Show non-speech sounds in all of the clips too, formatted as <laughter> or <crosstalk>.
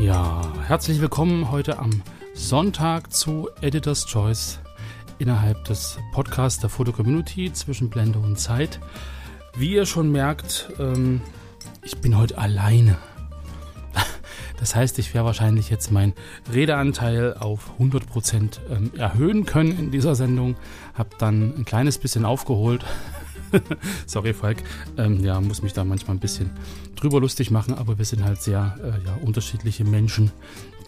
Ja, herzlich willkommen heute am Sonntag zu Editor's Choice innerhalb des Podcasts der Foto Community zwischen Blende und Zeit. Wie ihr schon merkt, ähm, ich bin heute alleine. <laughs> Das heißt, ich werde wahrscheinlich jetzt meinen Redeanteil auf 100% ähm, erhöhen können in dieser Sendung. Hab dann ein kleines bisschen aufgeholt. <laughs> Sorry, Falk. Ähm, ja, muss mich da manchmal ein bisschen drüber lustig machen, aber wir sind halt sehr äh, ja, unterschiedliche Menschen,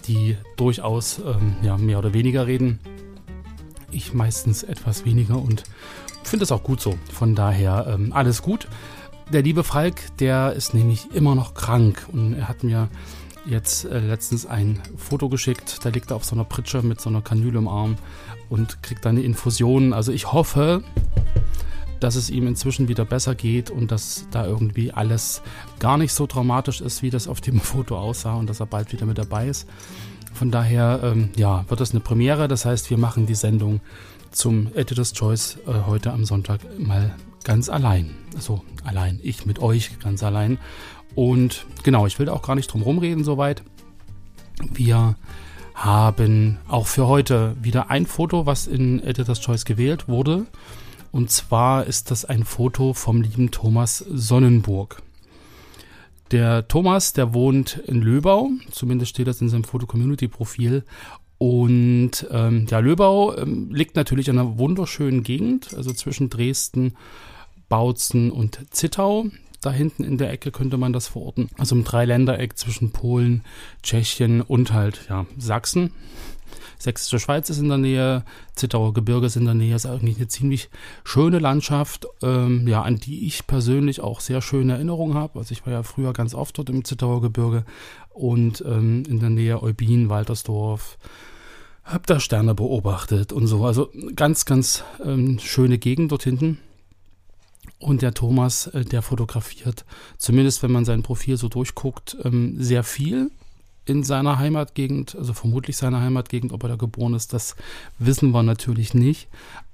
die durchaus ähm, ja, mehr oder weniger reden. Ich meistens etwas weniger und finde es auch gut so. Von daher ähm, alles gut. Der liebe Falk, der ist nämlich immer noch krank und er hat mir jetzt äh, letztens ein Foto geschickt. Da liegt er auf so einer Pritsche mit so einer Kanüle im Arm und kriegt dann eine Infusion. Also ich hoffe, dass es ihm inzwischen wieder besser geht und dass da irgendwie alles gar nicht so dramatisch ist, wie das auf dem <laughs> Foto aussah und dass er bald wieder mit dabei ist. Von daher, ähm, ja, wird das eine Premiere. Das heißt, wir machen die Sendung zum Editor's Choice äh, heute am Sonntag mal ganz allein. Also allein, ich mit euch ganz allein. Und genau, ich will da auch gar nicht drum rumreden soweit. Wir haben auch für heute wieder ein Foto, was in Editor's Choice gewählt wurde. Und zwar ist das ein Foto vom lieben Thomas Sonnenburg. Der Thomas, der wohnt in Löbau, zumindest steht das in seinem Foto-Community-Profil. Und ähm, ja, Löbau ähm, liegt natürlich in einer wunderschönen Gegend, also zwischen Dresden, Bautzen und Zittau. Da hinten in der Ecke könnte man das verorten. Also im Dreiländereck zwischen Polen, Tschechien und halt ja, Sachsen. Sächsische Schweiz ist in der Nähe, Zittauer Gebirge ist in der Nähe, ist eigentlich eine ziemlich schöne Landschaft, ähm, ja, an die ich persönlich auch sehr schöne Erinnerungen habe. Also ich war ja früher ganz oft dort im Zittauer Gebirge und ähm, in der Nähe Eubin, Waltersdorf, hab da Sterne beobachtet und so. Also ganz, ganz ähm, schöne Gegend dort hinten. Und der Thomas, äh, der fotografiert, zumindest wenn man sein Profil so durchguckt, ähm, sehr viel in seiner Heimatgegend, also vermutlich seiner Heimatgegend, ob er da geboren ist, das wissen wir natürlich nicht.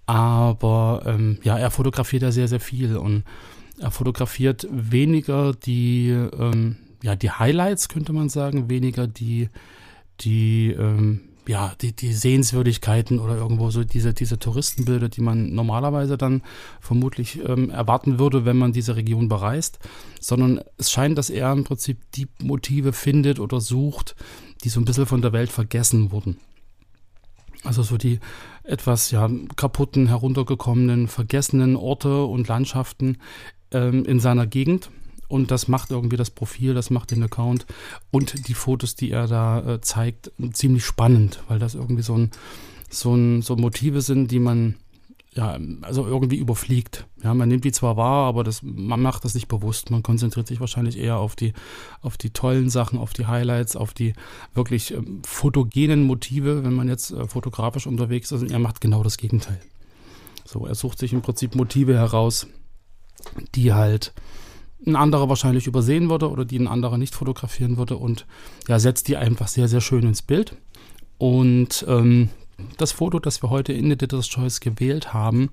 Aber ähm, ja, er fotografiert ja sehr, sehr viel und er fotografiert weniger die, ähm, ja, die Highlights, könnte man sagen, weniger die, die, ähm, ja, die, die Sehenswürdigkeiten oder irgendwo so diese, diese Touristenbilder, die man normalerweise dann vermutlich ähm, erwarten würde, wenn man diese Region bereist, sondern es scheint, dass er im Prinzip die Motive findet oder sucht, die so ein bisschen von der Welt vergessen wurden. Also so die etwas ja kaputten, heruntergekommenen, vergessenen Orte und Landschaften ähm, in seiner Gegend und das macht irgendwie das Profil, das macht den Account und die Fotos, die er da äh, zeigt, ziemlich spannend, weil das irgendwie so ein, so ein, so Motive sind, die man ja, also irgendwie überfliegt. Ja, man nimmt die zwar wahr, aber das, man macht das nicht bewusst. Man konzentriert sich wahrscheinlich eher auf die, auf die tollen Sachen, auf die Highlights, auf die wirklich ähm, fotogenen Motive, wenn man jetzt äh, fotografisch unterwegs ist. Und er macht genau das Gegenteil. So, er sucht sich im Prinzip Motive heraus, die halt ein anderer wahrscheinlich übersehen würde oder die ein anderer nicht fotografieren würde und ja, setzt die einfach sehr, sehr schön ins Bild. Und ähm, das Foto, das wir heute in Editor's Choice gewählt haben,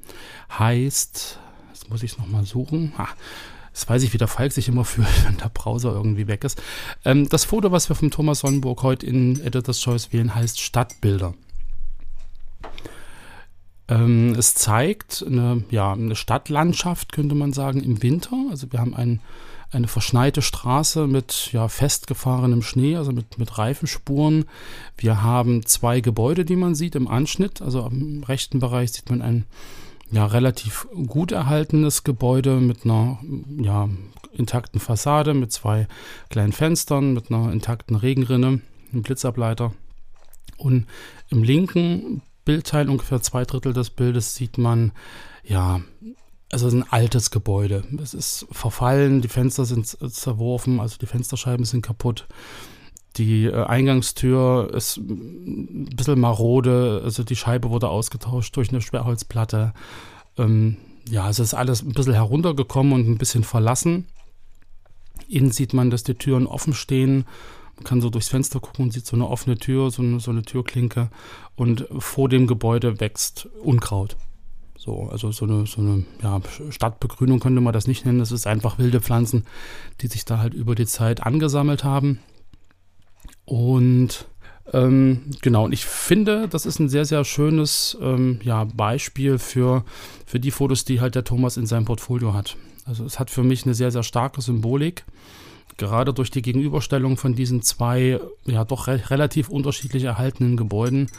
heißt, jetzt muss ich es nochmal suchen. Ah, das weiß ich, wie der Falk sich immer <laughs> fühlt, wenn der Browser irgendwie weg ist. Ähm, das Foto, was wir vom Thomas Sonnenburg heute in Editor's Choice wählen, heißt Stadtbilder. Ähm, es zeigt eine, ja, eine Stadtlandschaft, könnte man sagen, im Winter. Also wir haben ein, eine verschneite Straße mit ja, festgefahrenem Schnee, also mit, mit Reifenspuren. Wir haben zwei Gebäude, die man sieht im Anschnitt. Also im rechten Bereich sieht man ein ja, relativ gut erhaltenes Gebäude mit einer ja, intakten Fassade, mit zwei kleinen Fenstern, mit einer intakten Regenrinne, einem Blitzableiter. Und im linken Bildteil, ungefähr zwei Drittel des Bildes, sieht man ja es ist ein altes Gebäude. Es ist verfallen, die Fenster sind zerworfen, also die Fensterscheiben sind kaputt. Die äh, Eingangstür ist ein bisschen marode, also die Scheibe wurde ausgetauscht durch eine Schwerholzplatte. Ähm, ja, es ist alles ein bisschen heruntergekommen und ein bisschen verlassen. Innen sieht man, dass die Türen offen stehen. Kann so durchs Fenster gucken und sieht so eine offene Tür, so eine, so eine Türklinke. Und vor dem Gebäude wächst Unkraut. So, also so eine, so eine ja, Stadtbegrünung könnte man das nicht nennen. Das ist einfach wilde Pflanzen, die sich da halt über die Zeit angesammelt haben. Und ähm, genau, und ich finde, das ist ein sehr, sehr schönes ähm, ja, Beispiel für, für die Fotos, die halt der Thomas in seinem Portfolio hat. Also es hat für mich eine sehr, sehr starke Symbolik. Gerade durch die Gegenüberstellung von diesen zwei, ja doch re relativ unterschiedlich erhaltenen Gebäuden.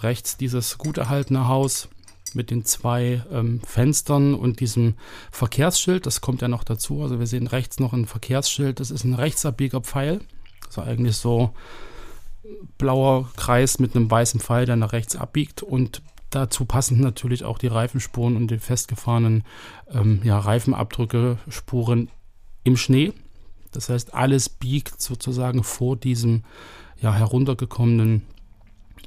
Rechts dieses gut erhaltene Haus mit den zwei ähm, Fenstern und diesem Verkehrsschild. Das kommt ja noch dazu. Also wir sehen rechts noch ein Verkehrsschild. Das ist ein rechtsabbieger Pfeil. Also eigentlich so blauer Kreis mit einem weißen Pfeil, der nach rechts abbiegt und dazu passend natürlich auch die Reifenspuren und die festgefahrenen ähm, ja, Reifenabdrücke, Spuren im Schnee. Das heißt, alles biegt sozusagen vor diesem ja, heruntergekommenen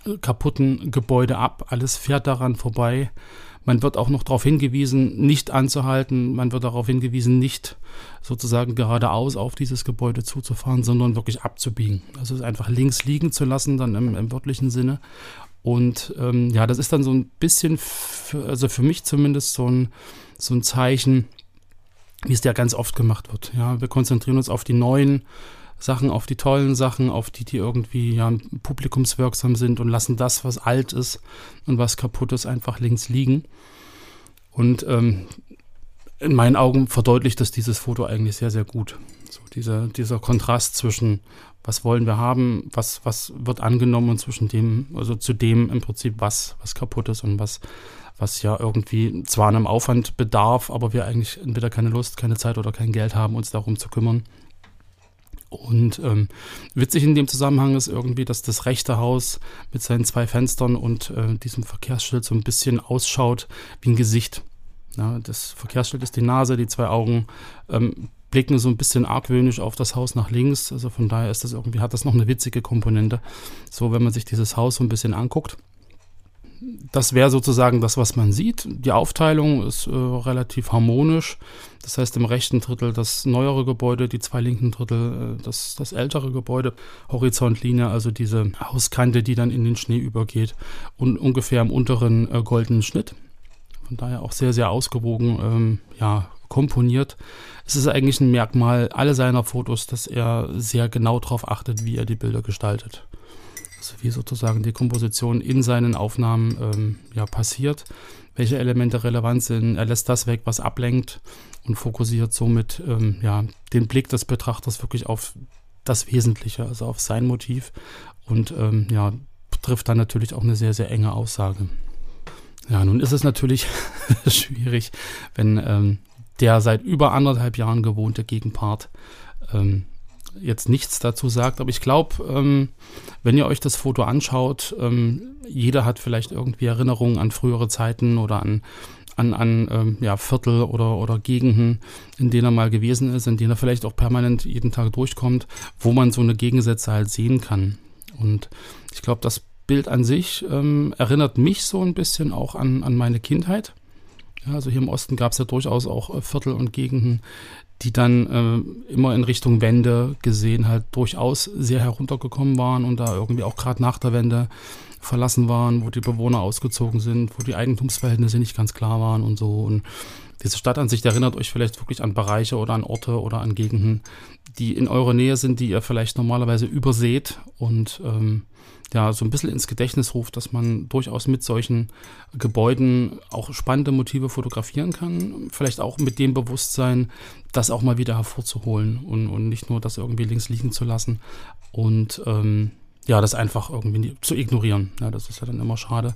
äh, kaputten Gebäude ab. Alles fährt daran vorbei. Man wird auch noch darauf hingewiesen, nicht anzuhalten. Man wird darauf hingewiesen, nicht sozusagen geradeaus auf dieses Gebäude zuzufahren, sondern wirklich abzubiegen. Also es einfach links liegen zu lassen, dann im, im wörtlichen Sinne. Und ähm, ja, das ist dann so ein bisschen, für, also für mich zumindest so ein, so ein Zeichen, wie es ja ganz oft gemacht wird. Ja, wir konzentrieren uns auf die neuen Sachen, auf die tollen Sachen, auf die, die irgendwie ja, publikumswirksam sind und lassen das, was alt ist und was kaputt ist, einfach links liegen. Und ähm, in meinen Augen verdeutlicht das dieses Foto eigentlich sehr, sehr gut. So dieser, dieser Kontrast zwischen, was wollen wir haben, was, was wird angenommen und zwischen dem, also zu dem im Prinzip, was, was kaputt ist und was, was ja irgendwie zwar einem Aufwand bedarf, aber wir eigentlich entweder keine Lust, keine Zeit oder kein Geld haben, uns darum zu kümmern. Und ähm, witzig in dem Zusammenhang ist irgendwie, dass das rechte Haus mit seinen zwei Fenstern und äh, diesem Verkehrsschild so ein bisschen ausschaut wie ein Gesicht. Ja, das Verkehrsschild ist die Nase, die zwei Augen ähm, blicken so ein bisschen argwöhnisch auf das Haus nach links. Also von daher ist das irgendwie, hat das noch eine witzige Komponente. So, wenn man sich dieses Haus so ein bisschen anguckt das wäre sozusagen das, was man sieht. Die Aufteilung ist äh, relativ harmonisch. Das heißt, im rechten Drittel das neuere Gebäude, die zwei linken Drittel äh, das, das ältere Gebäude. Horizontlinie, also diese Hauskante, die dann in den Schnee übergeht. Und ungefähr im unteren äh, goldenen Schnitt. Von daher auch sehr, sehr ausgewogen ähm, ja, komponiert. Es ist eigentlich ein Merkmal aller seiner Fotos, dass er sehr genau darauf achtet, wie er die Bilder gestaltet also wie sozusagen die Komposition in seinen Aufnahmen ähm, ja, passiert, welche Elemente relevant sind. Er lässt das weg, was ablenkt und fokussiert somit ähm, ja, den Blick des Betrachters wirklich auf das Wesentliche, also auf sein Motiv und ähm, ja, trifft dann natürlich auch eine sehr, sehr enge Aussage. Ja, nun ist es natürlich <laughs> schwierig, wenn ähm, der seit über anderthalb Jahren gewohnte Gegenpart ähm, jetzt nichts dazu sagt, aber ich glaube, ähm, wenn ihr euch das Foto anschaut, ähm, jeder hat vielleicht irgendwie Erinnerungen an frühere Zeiten oder an, an, an ähm, ja, Viertel oder, oder Gegenden, in denen er mal gewesen ist, in denen er vielleicht auch permanent jeden Tag durchkommt, wo man so eine Gegensätze halt sehen kann. Und ich glaube, das Bild an sich ähm, erinnert mich so ein bisschen auch an, an meine Kindheit. Ja, also hier im Osten gab es ja durchaus auch äh, Viertel und Gegenden, die dann äh, immer in Richtung Wende gesehen halt durchaus sehr heruntergekommen waren und da irgendwie auch gerade nach der Wende verlassen waren, wo die Bewohner ausgezogen sind, wo die Eigentumsverhältnisse nicht ganz klar waren und so. Und diese Stadtansicht erinnert euch vielleicht wirklich an Bereiche oder an Orte oder an Gegenden, die in eurer Nähe sind, die ihr vielleicht normalerweise überseht und ähm, ja, so ein bisschen ins Gedächtnis ruft, dass man durchaus mit solchen Gebäuden auch spannende Motive fotografieren kann. Vielleicht auch mit dem Bewusstsein, das auch mal wieder hervorzuholen und, und nicht nur das irgendwie links liegen zu lassen und ähm, ja, das einfach irgendwie zu ignorieren. Ja, das ist ja dann immer schade,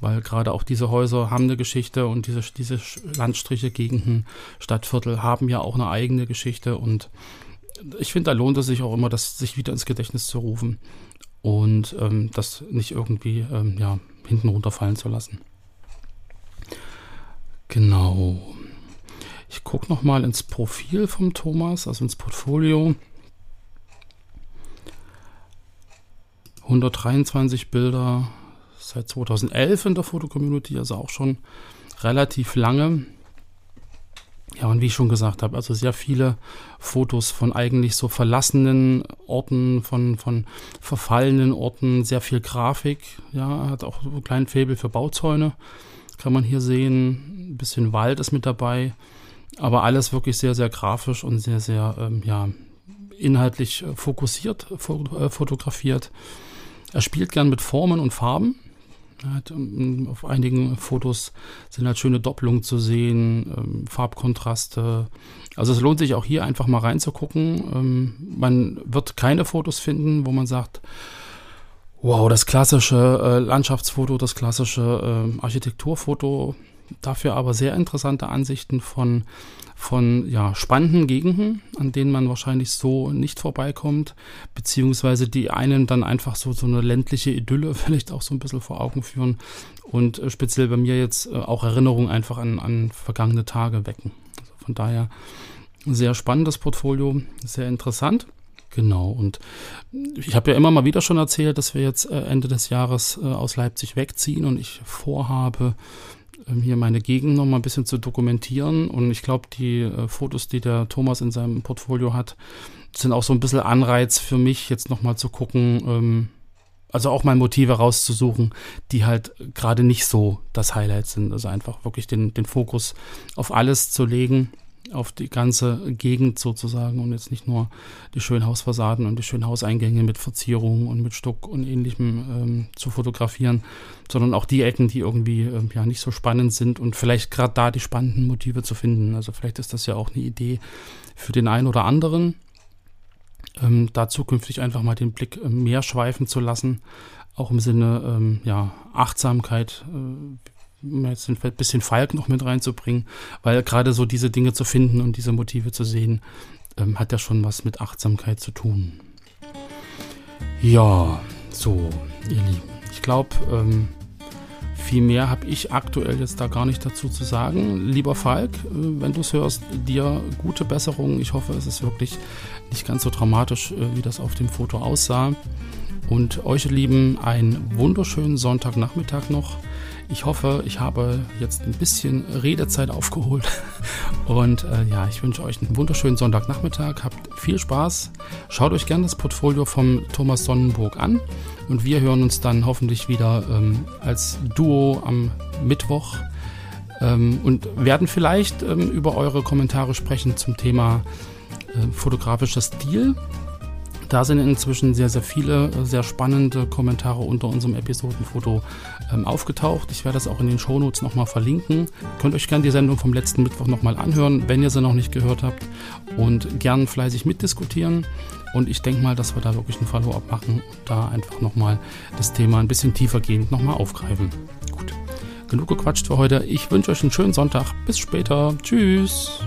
weil gerade auch diese Häuser haben eine Geschichte und diese, diese Landstriche, Gegenden, Stadtviertel haben ja auch eine eigene Geschichte und ich finde, da lohnt es sich auch immer, das sich wieder ins Gedächtnis zu rufen und ähm, das nicht irgendwie ähm, ja, hinten runterfallen zu lassen. Genau. Ich gucke nochmal ins Profil vom Thomas, also ins Portfolio. 123 Bilder seit 2011 in der Fotocommunity, also auch schon relativ lange. Ja, und wie ich schon gesagt habe, also sehr viele Fotos von eigentlich so verlassenen Orten, von, von verfallenen Orten, sehr viel Grafik. Ja, hat auch so einen kleinen Faible für Bauzäune, kann man hier sehen. Ein bisschen Wald ist mit dabei, aber alles wirklich sehr, sehr grafisch und sehr, sehr, ähm, ja, inhaltlich fokussiert, äh, fotografiert. Er spielt gern mit Formen und Farben. Ähm, auf einigen Fotos sind halt schöne Doppelungen zu sehen, ähm, Farbkontraste. Also es lohnt sich auch hier einfach mal reinzugucken. Ähm, man wird keine Fotos finden, wo man sagt, wow, das klassische äh, Landschaftsfoto, das klassische äh, Architekturfoto. Dafür aber sehr interessante Ansichten von von ja, spannenden Gegenden, an denen man wahrscheinlich so nicht vorbeikommt, beziehungsweise die einen dann einfach so, so eine ländliche Idylle <laughs> vielleicht auch so ein bisschen vor Augen führen und äh, speziell bei mir jetzt äh, auch Erinnerungen einfach an, an vergangene Tage wecken. Also von daher sehr spannendes Portfolio, sehr interessant. Genau, und ich habe ja immer mal wieder schon erzählt, dass wir jetzt äh, Ende des Jahres aus Leipzig wegziehen und ich vorhabe, hier meine Gegend noch mal ein bisschen zu dokumentieren. Und ich glaube, die äh, Fotos, die der Thomas in seinem Portfolio hat, sind auch so ein bisschen Anreiz für mich, jetzt noch mal zu gucken, ähm, also auch mal Motive rauszusuchen, die halt gerade nicht so das Highlight sind. Also einfach wirklich den, den Fokus auf alles zu legen auf die ganze Gegend sozusagen und jetzt nicht nur die schönen Hausfassaden und die schönen Hauseingänge mit Verzierungen und mit Stuck und ähnlichem ähm, zu fotografieren, sondern auch die Ecken, die irgendwie ähm, ja nicht so spannend sind und vielleicht gerade da die spannenden Motive zu finden. Also vielleicht ist das ja auch eine Idee für den einen oder anderen, ähm, da zukünftig einfach mal den Blick äh, mehr schweifen zu lassen, auch im Sinne ähm, ja, Achtsamkeit. Äh, jetzt ein bisschen Falk noch mit reinzubringen, weil gerade so diese Dinge zu finden und diese Motive zu sehen, ähm, hat ja schon was mit Achtsamkeit zu tun. Ja, so, ihr Lieben. Ich glaube, ähm, viel mehr habe ich aktuell jetzt da gar nicht dazu zu sagen. Lieber Falk, äh, wenn du es hörst, dir gute Besserung. Ich hoffe, es ist wirklich nicht ganz so dramatisch, äh, wie das auf dem Foto aussah. Und euch Lieben, einen wunderschönen Sonntagnachmittag noch. Ich hoffe, ich habe jetzt ein bisschen Redezeit aufgeholt. <laughs> Und äh, ja, ich wünsche euch einen wunderschönen Sonntagnachmittag. Habt viel Spaß. Schaut euch gerne das Portfolio vom Thomas Sonnenburg an. Und wir hören uns dann hoffentlich wieder ähm, als Duo am Mittwoch. Ähm, und werden vielleicht ähm, über eure Kommentare sprechen zum Thema äh, fotografischer Stil. Da sind inzwischen sehr, sehr viele sehr spannende Kommentare unter unserem Episodenfoto ähm, aufgetaucht. Ich werde das auch in den Shownotes nochmal verlinken. Könnt euch gerne die Sendung vom letzten Mittwoch nochmal anhören, wenn ihr sie noch nicht gehört habt. Und gern fleißig mitdiskutieren. Und ich denke mal, dass wir da wirklich ein Follow-up machen und da einfach nochmal das Thema ein bisschen tiefergehend nochmal aufgreifen. Gut, genug gequatscht für heute. Ich wünsche euch einen schönen Sonntag. Bis später. Tschüss.